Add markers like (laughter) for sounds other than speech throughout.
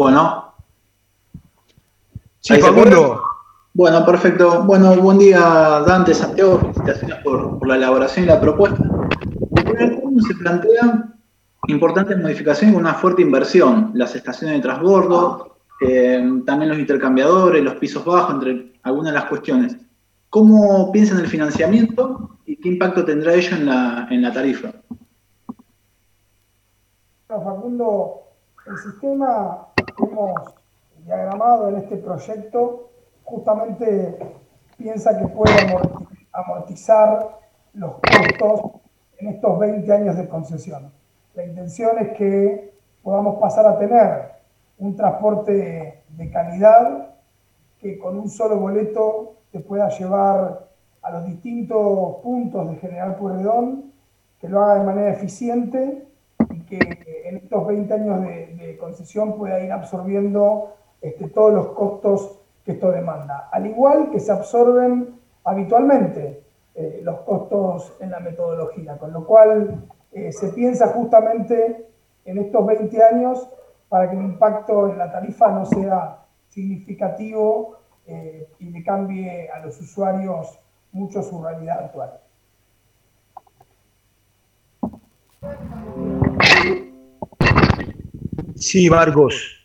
Bueno. Sí, Facundo. Bueno, perfecto. Bueno, buen día, Dante, Santiago. Felicitaciones por, la elaboración y la propuesta. En se plantean importantes modificaciones con una fuerte inversión. Las estaciones de transbordo, eh, también los intercambiadores, los pisos bajos, entre algunas de las cuestiones. ¿Cómo piensan el financiamiento y qué impacto tendrá ello en la, en la tarifa? Facundo, el sistema hemos diagramado en este proyecto justamente piensa que puede amortizar los costos en estos 20 años de concesión. La intención es que podamos pasar a tener un transporte de calidad que con un solo boleto te pueda llevar a los distintos puntos de General Pueyrredón, que lo haga de manera eficiente que en estos 20 años de, concesión pueda ir absorbiendo este, todos los costos que esto demanda. Al igual que se absorben habitualmente eh, los costos en la metodología, con lo cual eh, se piensa justamente en estos 20 años para que el impacto en la tarifa no sea significativo eh, y le cambie a los usuarios mucho su realidad actual. Sí, Vargos.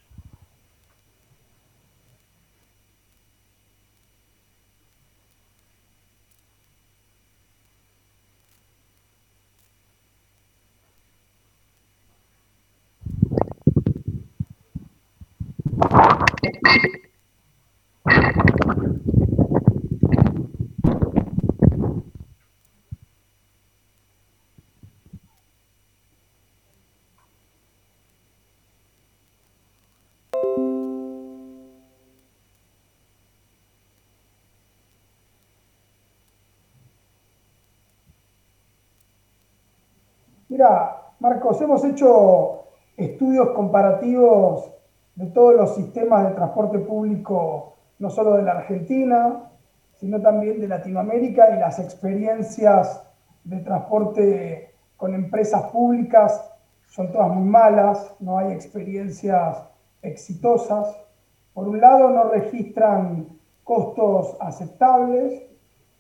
Mira, Marcos, hemos hecho estudios comparativos de todos los sistemas de transporte público, no solo de la Argentina, sino también de Latinoamérica y las experiencias de transporte con empresas públicas son todas muy malas, no hay experiencias exitosas. Por un lado, no registran costos aceptables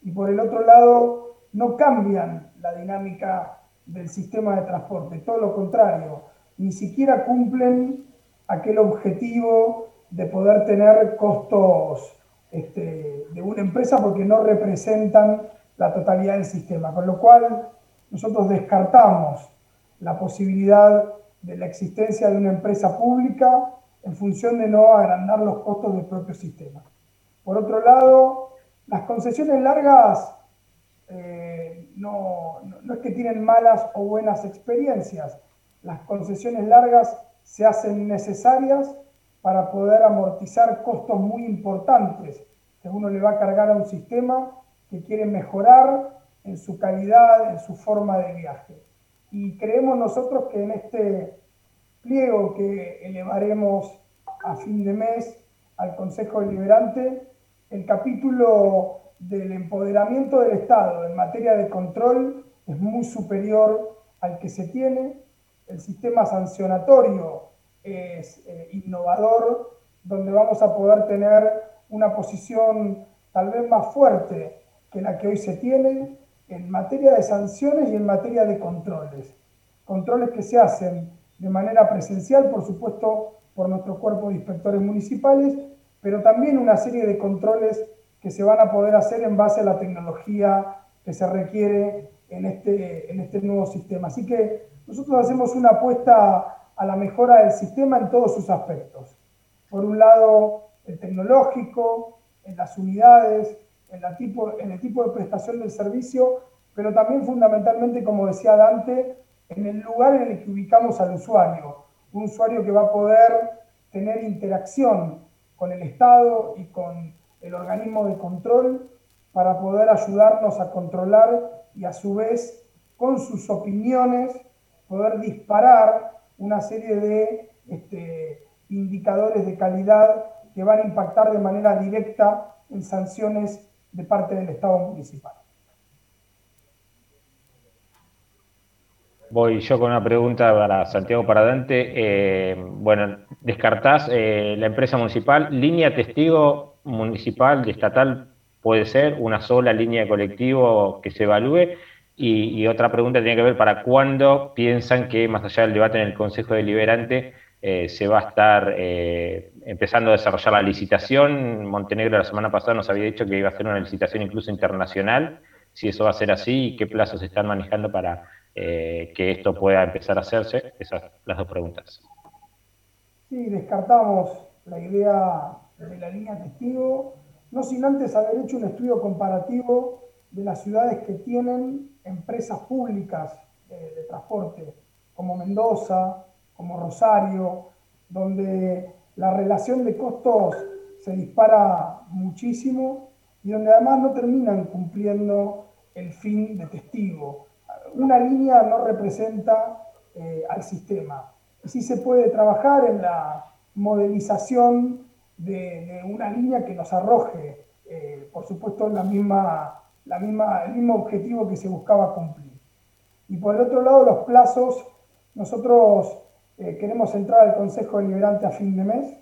y por el otro lado, no cambian la dinámica del sistema de transporte, todo lo contrario, ni siquiera cumplen aquel objetivo de poder tener costos este, de una empresa porque no representan la totalidad del sistema, con lo cual nosotros descartamos la posibilidad de la existencia de una empresa pública en función de no agrandar los costos del propio sistema. Por otro lado, las concesiones largas eh, no, no, es que tienen malas o buenas experiencias. Las concesiones largas se hacen necesarias para poder amortizar costos muy importantes que uno le va a cargar a un sistema que quiere mejorar en su calidad, en su forma de viaje. Y creemos nosotros que en este pliego que elevaremos a fin de mes al Consejo Deliberante, el capítulo del empoderamiento del Estado en materia de control es muy superior al que se tiene. El sistema sancionatorio es eh, innovador, donde vamos a poder tener una posición tal vez más fuerte que la que hoy se tiene en materia de sanciones y en materia de controles. Controles que se hacen de manera presencial, por supuesto, por nuestro cuerpo de inspectores municipales, pero también una serie de controles que se van a poder hacer en base a la tecnología que se requiere en este, en este nuevo sistema. Así que nosotros hacemos una apuesta a la mejora del sistema en todos sus aspectos. Por un lado, el tecnológico, en las unidades, en, la tipo, en el tipo de prestación del servicio, pero también fundamentalmente, como decía Dante, en el lugar en el que ubicamos al usuario. Un usuario que va a poder tener interacción con el Estado y con el organismo de control para poder ayudarnos a controlar y a su vez con sus opiniones poder disparar una serie de este, indicadores de calidad que van a impactar de manera directa en sanciones de parte del Estado municipal. voy yo con una pregunta para Santiago para Dante. Eh, bueno, descartás eh, la empresa municipal, línea testigo municipal, de estatal, puede ser una sola línea de colectivo que se evalúe. Y, otra pregunta tiene que ver para cuándo piensan que, más allá del debate en el Consejo Deliberante, eh, se va a estar empezando a desarrollar la licitación. Montenegro la semana pasada nos había dicho que iba a hacer una licitación incluso internacional si eso va a ser así y qué plazos se están manejando para eh, que esto pueda empezar a hacerse. Esas las dos preguntas. Sí, descartamos la idea de la línea testigo, no sin antes haber hecho un estudio comparativo de las ciudades que tienen empresas públicas de transporte, como Mendoza, como Rosario, donde la relación de costos se dispara muchísimo y donde además no terminan cumpliendo el fin de testigo. Una línea no representa eh, al sistema. Sí se puede trabajar en la modelización de, una línea que nos arroje, eh, por supuesto, la misma, la misma, el mismo objetivo que se buscaba cumplir. Y por el otro lado, los plazos, nosotros eh, queremos entrar al Consejo Deliberante a fin de mes.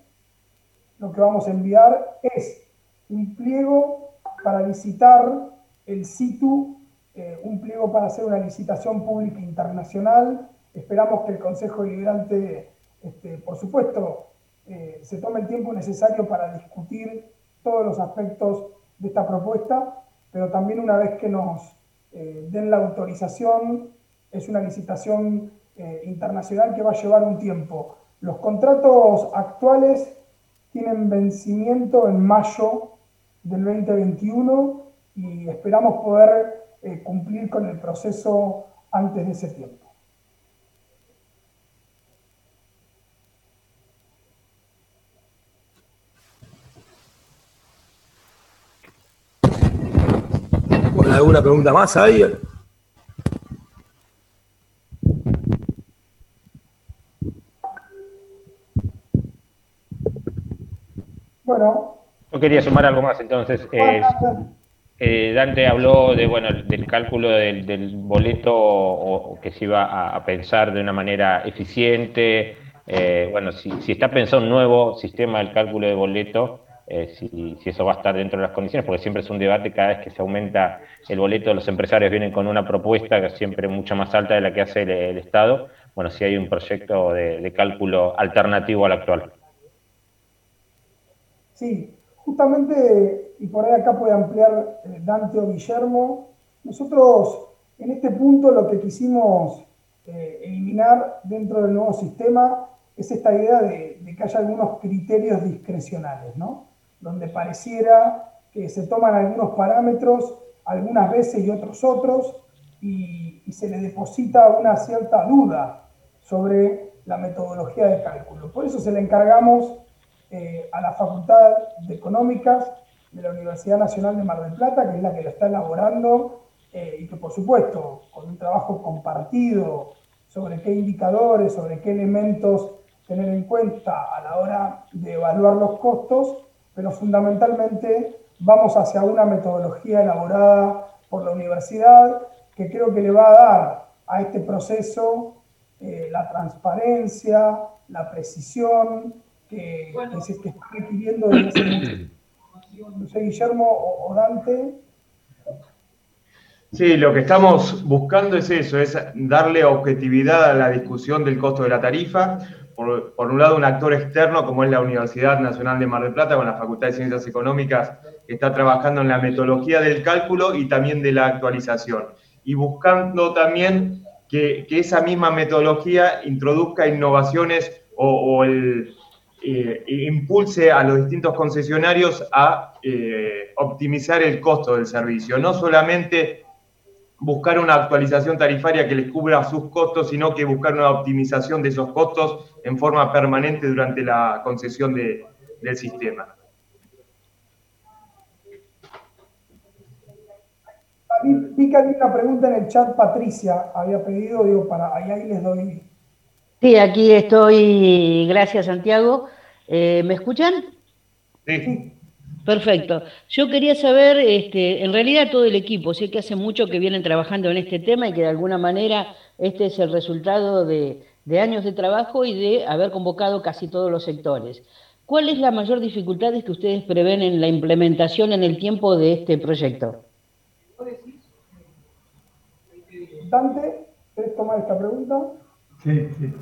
Lo que vamos a enviar es un pliego para licitar el SITU, eh, un pliego para hacer una licitación pública internacional. Esperamos que el Consejo Deliberante, este, por supuesto, eh, se tome el tiempo necesario para discutir todos los aspectos de esta propuesta, pero también una vez que nos eh, den la autorización, es una licitación internacional que va a llevar un tiempo. Los contratos actuales tienen vencimiento en mayo del 2021 y esperamos poder eh, cumplir con el proceso antes de ese tiempo. ¿Alguna pregunta más ahí? Bueno. Yo quería sumar algo más, entonces. Eh, Dante habló de, bueno, del cálculo del, boleto o, que se iba a, pensar de una manera eficiente. Eh, bueno, si, está pensado un nuevo sistema del cálculo de boleto, eh, si, eso va a estar dentro de las condiciones, porque siempre es un debate cada vez que se aumenta el boleto, los empresarios vienen con una propuesta que siempre mucho más alta de la que hace el, Estado. Bueno, si hay un proyecto de, de cálculo alternativo al actual. Sí, Justamente, y por ahí acá puede ampliar eh, Dante o Guillermo, nosotros en este punto lo que quisimos eh, eliminar dentro del nuevo sistema es esta idea de, que haya algunos criterios discrecionales, ¿no? Donde pareciera que se toman algunos parámetros algunas veces y otros otros, y, se le deposita una cierta duda sobre la metodología de cálculo. Por eso se le encargamos eh, a la Facultad de Económicas de la Universidad Nacional de Mar del Plata, que es la que lo está elaborando, eh, y que por supuesto, con un trabajo compartido sobre qué indicadores, sobre qué elementos tener en cuenta a la hora de evaluar los costos, pero fundamentalmente vamos hacia una metodología elaborada por la universidad que creo que le va a dar a este proceso eh, la transparencia, la precisión, que, se está requiriendo desde No sé, Guillermo o, Dante. Sí, lo que estamos buscando es eso, es darle objetividad a la discusión del costo de la tarifa. Por, un lado, un actor externo como es la Universidad Nacional de Mar del Plata, con la Facultad de Ciencias Económicas, que está trabajando en la metodología del cálculo y también de la actualización. Y buscando también que, esa misma metodología introduzca innovaciones o, el, eh, impulse a los distintos concesionarios a eh, optimizar el costo del servicio. No solamente buscar una actualización tarifaria que les cubra sus costos, sino que buscar una optimización de esos costos en forma permanente durante la concesión del sistema. Vi que había una pregunta en el chat, Patricia había pedido, digo, para ahí les doy Sí, aquí estoy. Gracias, Santiago. Eh, ¿Me escuchan? Sí. Perfecto. Yo quería saber, este, en realidad todo el equipo, sé que hace mucho que vienen trabajando en este tema y que de alguna manera este es el resultado de, de años de trabajo y de haber convocado casi todos los sectores. ¿Cuál es la mayor dificultad que ustedes prevén en la implementación en el tiempo de este proyecto? Dante, ¿querés tomar esta pregunta? Sí, sí.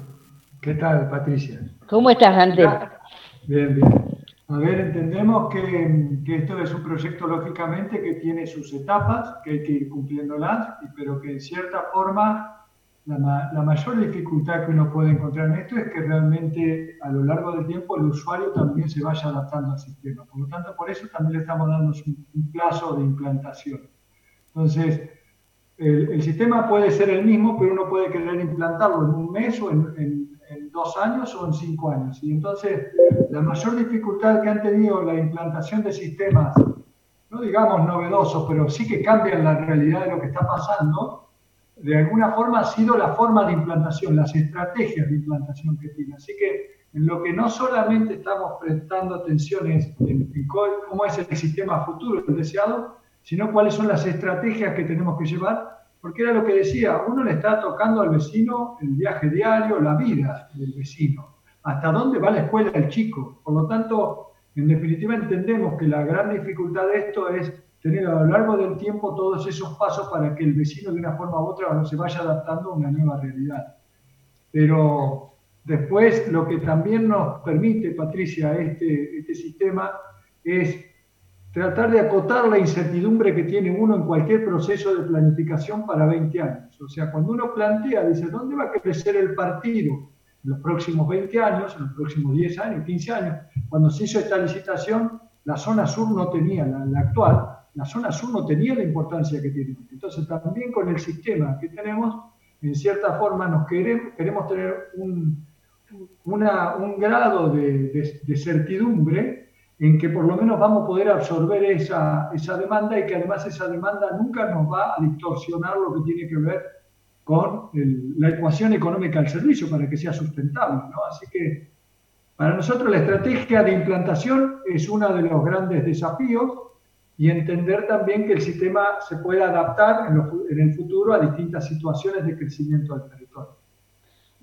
¿Qué tal, Patricia? ¿Cómo estás, Dante? Bien, bien. A ver, entendemos que, que, esto es un proyecto, lógicamente, que tiene sus etapas, que hay que ir cumpliéndolas, pero que en cierta forma la, la, mayor dificultad que uno puede encontrar en esto es que realmente a lo largo del tiempo el usuario también se vaya adaptando al sistema. Por lo tanto, por eso también le estamos dando un, plazo de implantación. Entonces, el, el, sistema puede ser el mismo, pero uno puede querer implantarlo en un mes o en, en, dos años o en cinco años. Y entonces, la mayor dificultad que han tenido la implantación de sistemas, no digamos novedosos, pero sí que cambian la realidad de lo que está pasando, de alguna forma ha sido la forma de implantación, las estrategias de implantación que tiene. Así que en lo que no solamente estamos prestando atención es cómo es el sistema futuro, el deseado, sino cuáles son las estrategias que tenemos que llevar, porque era lo que decía, uno le está tocando al vecino el viaje diario, la vida del vecino, hasta dónde va la escuela el chico. Por lo tanto, en definitiva entendemos que la gran dificultad de esto es tener a lo largo del tiempo todos esos pasos para que el vecino de una forma u otra se vaya adaptando a una nueva realidad. Pero después lo que también nos permite, Patricia, este, este sistema es tratar de acotar la incertidumbre que tiene uno en cualquier proceso de planificación para 20 años. O sea, cuando uno plantea, dice, ¿dónde va a crecer el partido en los próximos 20 años, en los próximos 10 años, 15 años? Cuando se hizo esta licitación, la zona sur no tenía, la, actual, la zona sur no tenía la importancia que tiene. Entonces también con el sistema que tenemos, en cierta forma nos queremos, queremos tener un, un grado de, de, certidumbre en que por lo menos vamos a poder absorber esa, esa demanda y que además esa demanda nunca nos va a distorsionar lo que tiene que ver con la ecuación económica del servicio para que sea sustentable. ¿no? Así que para nosotros la estrategia de implantación es uno de los grandes desafíos y entender también que el sistema se puede adaptar en, el futuro a distintas situaciones de crecimiento del territorio.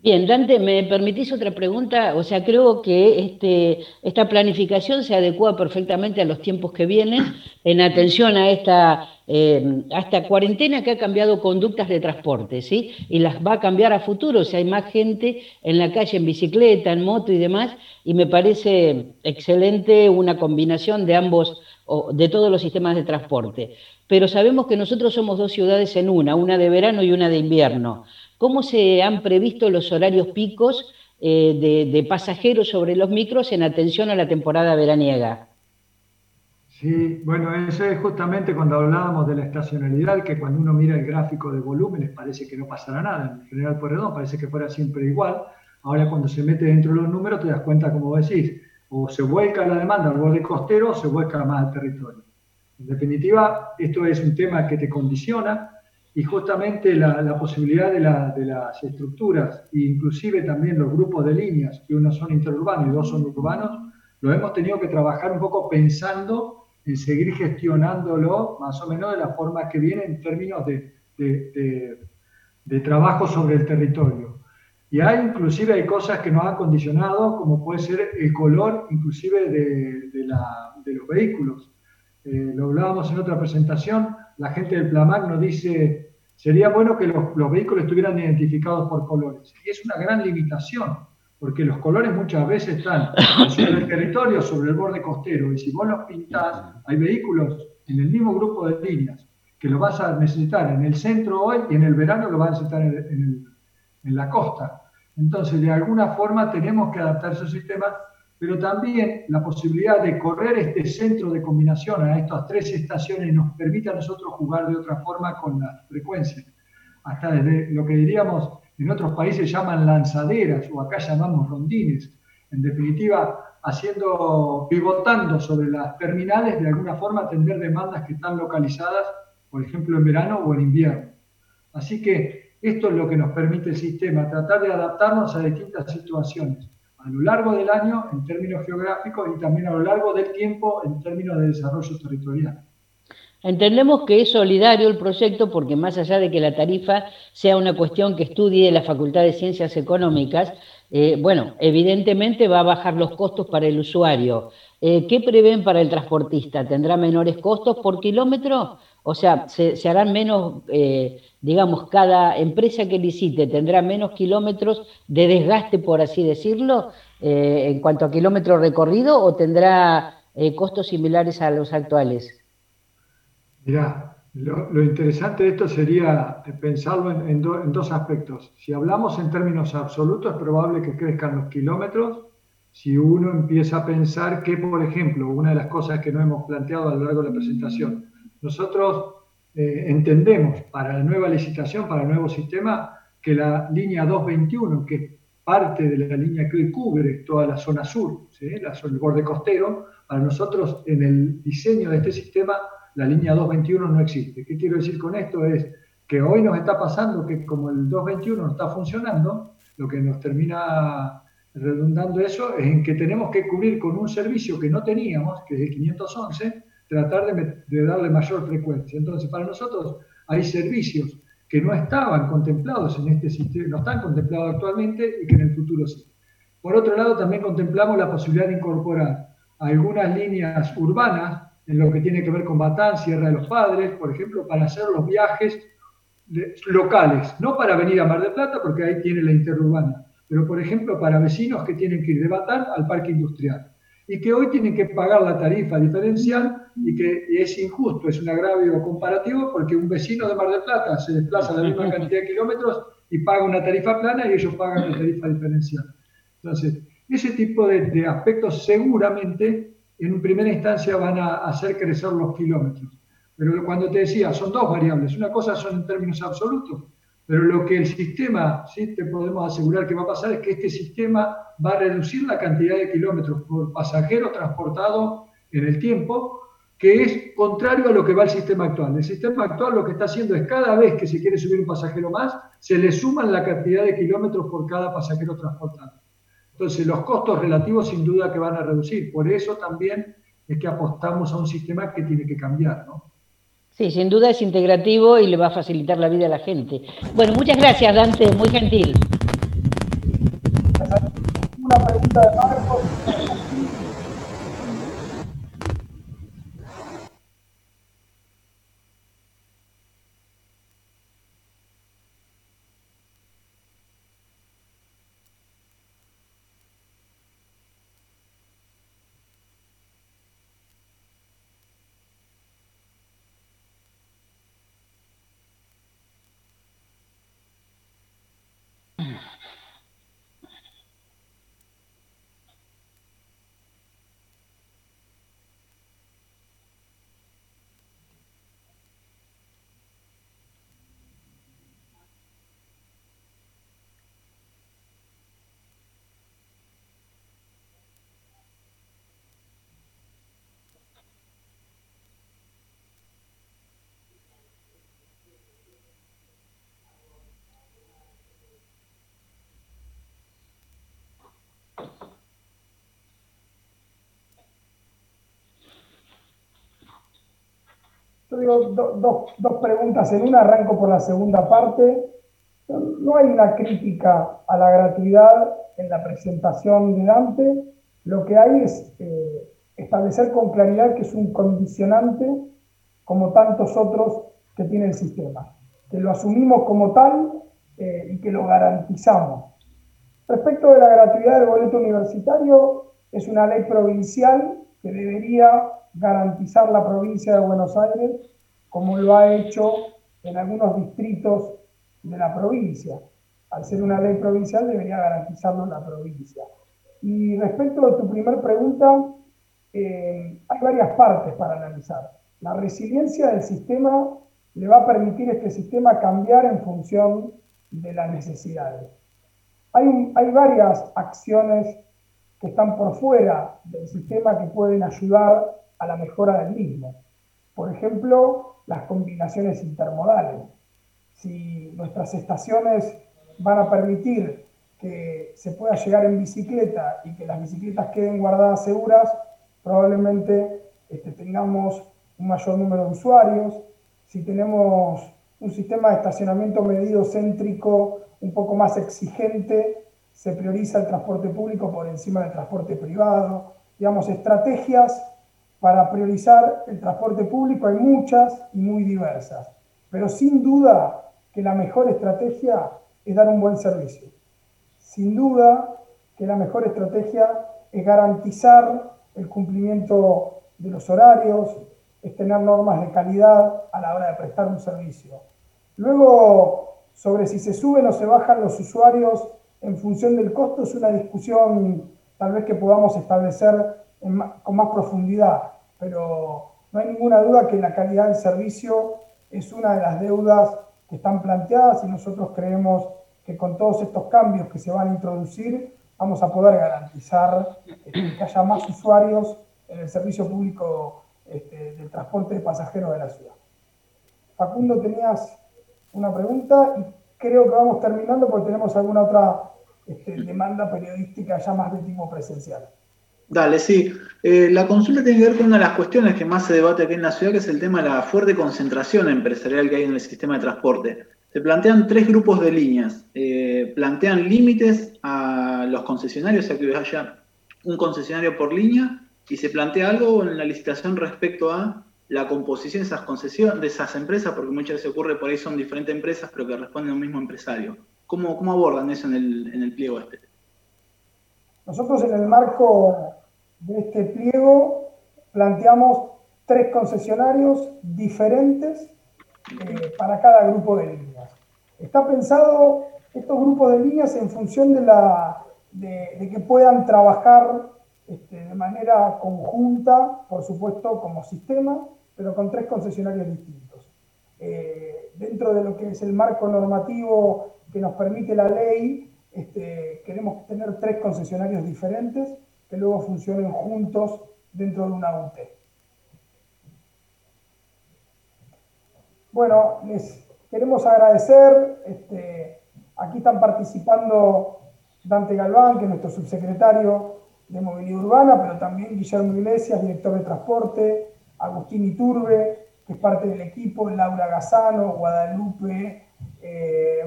Bien, Dante, ¿me permitís otra pregunta? O sea, creo que este, esta planificación se adecua perfectamente a los tiempos que vienen en atención a esta, eh, esta cuarentena que ha cambiado conductas de transporte, ¿sí? Y las va a cambiar a futuro, o sea, hay más gente en la calle en bicicleta, en moto y demás, y me parece excelente una combinación de ambos o de todos los sistemas de transporte. Pero sabemos que nosotros somos dos ciudades en una, una de verano y una de invierno. ¿Cómo se han previsto los horarios picos eh, de, pasajeros sobre los micros en atención a la temporada veraniega? Sí, bueno, eso es justamente cuando hablábamos de la estacionalidad, que cuando uno mira el gráfico de volúmenes parece que no pasará nada. En general por parece que fuera siempre igual. Ahora cuando se mete dentro de los números te das cuenta, como decís, o se vuelca la demanda al borde costero o se vuelca más al territorio. En definitiva, esto es un tema que te condiciona y justamente la, posibilidad de, la, de, las estructuras, e inclusive también los grupos de líneas, que uno son interurbanos y dos son urbanos, lo hemos tenido que trabajar un poco pensando en seguir gestionándolo más o menos de la forma que viene en términos de, de, trabajo sobre el territorio. Y hay inclusive hay cosas que nos han condicionado, como puede ser el color inclusive de los vehículos. Eh, lo hablábamos en otra presentación, la gente del Plamac nos dice, sería bueno que los, los, vehículos estuvieran identificados por colores. Y es una gran limitación, porque los colores muchas veces están (laughs) sobre el territorio, sobre el borde costero, y si vos los pintás, hay vehículos en el mismo grupo de líneas que lo vas a necesitar en el centro hoy y en el verano lo vas a necesitar en el, en el en la costa. Entonces, de alguna forma tenemos que adaptar esos sistemas, pero también la posibilidad de correr este centro de combinación a estas tres estaciones nos permite a nosotros jugar de otra forma con las frecuencias. Hasta desde lo que diríamos en otros países llaman lanzaderas o acá llamamos rondines. En definitiva, haciendo, pivotando sobre las terminales, de alguna forma atender demandas que están localizadas, por ejemplo, en verano o en invierno. Así que esto es lo que nos permite el sistema, tratar de adaptarnos a distintas situaciones a lo largo del año en términos geográficos y también a lo largo del tiempo en términos de desarrollo territorial. Entendemos que es solidario el proyecto porque más allá de que la tarifa sea una cuestión que estudie la Facultad de Ciencias Económicas, eh, bueno, evidentemente va a bajar los costos para el usuario. Eh, ¿Qué prevén para el transportista? ¿Tendrá menores costos por kilómetro? O sea, se, harán menos, eh, digamos, cada empresa que licite tendrá menos kilómetros de desgaste, por así decirlo, en cuanto a kilómetro recorrido, o tendrá costos similares a los actuales? Mirá, lo, interesante de esto sería pensarlo en, dos aspectos. Si hablamos en términos absolutos, es probable que crezcan los kilómetros. Si uno empieza a pensar que, por ejemplo, una de las cosas que no hemos planteado a lo largo de la presentación, nosotros eh, entendemos para la nueva licitación, para el nuevo sistema, que la línea 221, que es parte de la línea que cubre toda la zona sur, la zona, el borde costero, para nosotros en el diseño de este sistema la línea 221 no existe. ¿Qué quiero decir con esto? Es que hoy nos está pasando que como el 221 no está funcionando, lo que nos termina redundando eso es en que tenemos que cubrir con un servicio que no teníamos, que es el 511, tratar de, darle mayor frecuencia. Entonces, para nosotros hay servicios que no estaban contemplados en este sistema, no están contemplados actualmente y que en el futuro sí. Por otro lado, también contemplamos la posibilidad de incorporar algunas líneas urbanas en lo que tiene que ver con Batán, Sierra de los Padres, por ejemplo, para hacer los viajes locales, no para venir a Mar del Plata, porque ahí tiene la interurbana, pero por ejemplo para vecinos que tienen que ir de Batán al parque industrial y que hoy tienen que pagar la tarifa diferencial y que es injusto, es un agravio comparativo porque un vecino de Mar del Plata se desplaza la misma cantidad de kilómetros y paga una tarifa plana y ellos pagan la tarifa diferencial. Entonces, ese tipo de aspectos seguramente en primera instancia van a hacer crecer los kilómetros. Pero cuando te decía, son dos variables. Una cosa son en términos absolutos, pero lo que el sistema, sí te podemos asegurar que va a pasar es que este sistema va a reducir la cantidad de kilómetros por pasajero transportado en el tiempo, que es contrario a lo que va el sistema actual. El sistema actual lo que está haciendo es cada vez que se quiere subir un pasajero más, se le suman la cantidad de kilómetros por cada pasajero transportado. Entonces, los costos relativos sin duda que van a reducir. Por eso también es que apostamos a un sistema que tiene que cambiar, ¿no? Sí, sin duda es integrativo y le va a facilitar la vida a la gente. Bueno, muchas gracias, Dante, muy gentil. Una pregunta de Marcos. Yo digo dos preguntas en una, arranco por la segunda parte. No hay una crítica a la gratuidad en la presentación de Dante, lo que hay es eh, establecer con claridad que es un condicionante como tantos otros que tiene el sistema, que lo asumimos como tal eh, y que lo garantizamos. Respecto de la gratuidad del boleto universitario, es una ley provincial que debería garantizar la provincia de Buenos Aires como lo ha hecho en algunos distritos de la provincia. Al ser una ley provincial debería garantizarlo la provincia. Y respecto a tu primera pregunta, eh, hay varias partes para analizar. La resiliencia del sistema le va a permitir a este sistema cambiar en función de las necesidades. Hay, hay varias acciones que están por fuera del sistema que pueden ayudar a la mejora del mismo. Por ejemplo, las combinaciones intermodales. Si nuestras estaciones van a permitir que se pueda llegar en bicicleta y que las bicicletas queden guardadas seguras, probablemente este, tengamos un mayor número de usuarios, si tenemos un sistema de estacionamiento medido céntrico un poco más exigente, se prioriza el transporte público por encima del transporte privado. Digamos, estrategias para priorizar el transporte público hay muchas y muy diversas, pero sin duda que la mejor estrategia es dar un buen servicio. Sin duda que la mejor estrategia es garantizar el cumplimiento de los horarios, es tener normas de calidad a la hora de prestar un servicio. Luego, sobre si se suben o se bajan los usuarios en función del costo, es una discusión tal vez que podamos establecer con más profundidad, pero no hay ninguna duda que la calidad del servicio es una de las deudas que están planteadas y nosotros creemos que con todos estos cambios que se van a introducir vamos a poder garantizar este, que haya más usuarios en el servicio público este, del transporte de pasajeros de la ciudad. Facundo, tenías una pregunta creo que vamos terminando porque tenemos alguna otra este, demanda periodística ya más de tipo presencial. Dale, sí. Eh, la consulta tiene que ver con una de las cuestiones que más se debate aquí en la ciudad, que es el tema de la fuerte concentración empresarial que hay en el sistema de transporte. Se plantean tres grupos de líneas. Eh, plantean límites a los concesionarios, o sea que haya un concesionario por línea, y se plantea algo en la licitación respecto a la composición de esas concesiones, de esas empresas, porque muchas veces ocurre por ahí son diferentes empresas, pero que responden a un mismo empresario. ¿Cómo, cómo abordan eso en el, en el pliego este? Nosotros en el marco de este pliego planteamos tres concesionarios diferentes eh, para cada grupo de líneas. Está pensado estos grupos de líneas en función de, la, de, que puedan trabajar este, de manera conjunta, por supuesto, como sistema, pero con tres concesionarios distintos. Eh, dentro de lo que es el marco normativo que nos permite la ley, este, queremos tener tres concesionarios diferentes que luego funcionen juntos dentro de una UT. Bueno, les queremos agradecer. Este, aquí están participando Dante Galván, que es nuestro subsecretario de Movilidad Urbana, pero también Guillermo Iglesias, director de Transporte, Agustín Iturbe, que es parte del equipo, Laura Gazano, Guadalupe, eh,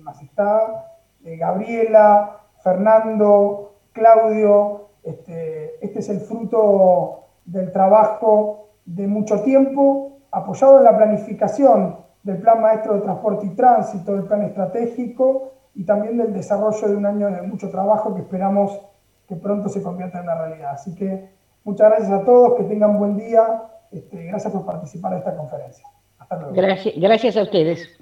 más está? Eh, Gabriela, Fernando, Claudio. Este, este es el fruto del trabajo de mucho tiempo apoyado en la planificación del Plan Maestro de Transporte y Tránsito, del Plan Estratégico y también del desarrollo de un año de mucho trabajo que esperamos que pronto se convierta en una realidad. Así que muchas gracias a todos, que tengan buen día. Este, gracias por participar en esta conferencia. Hasta luego. Gracias a ustedes.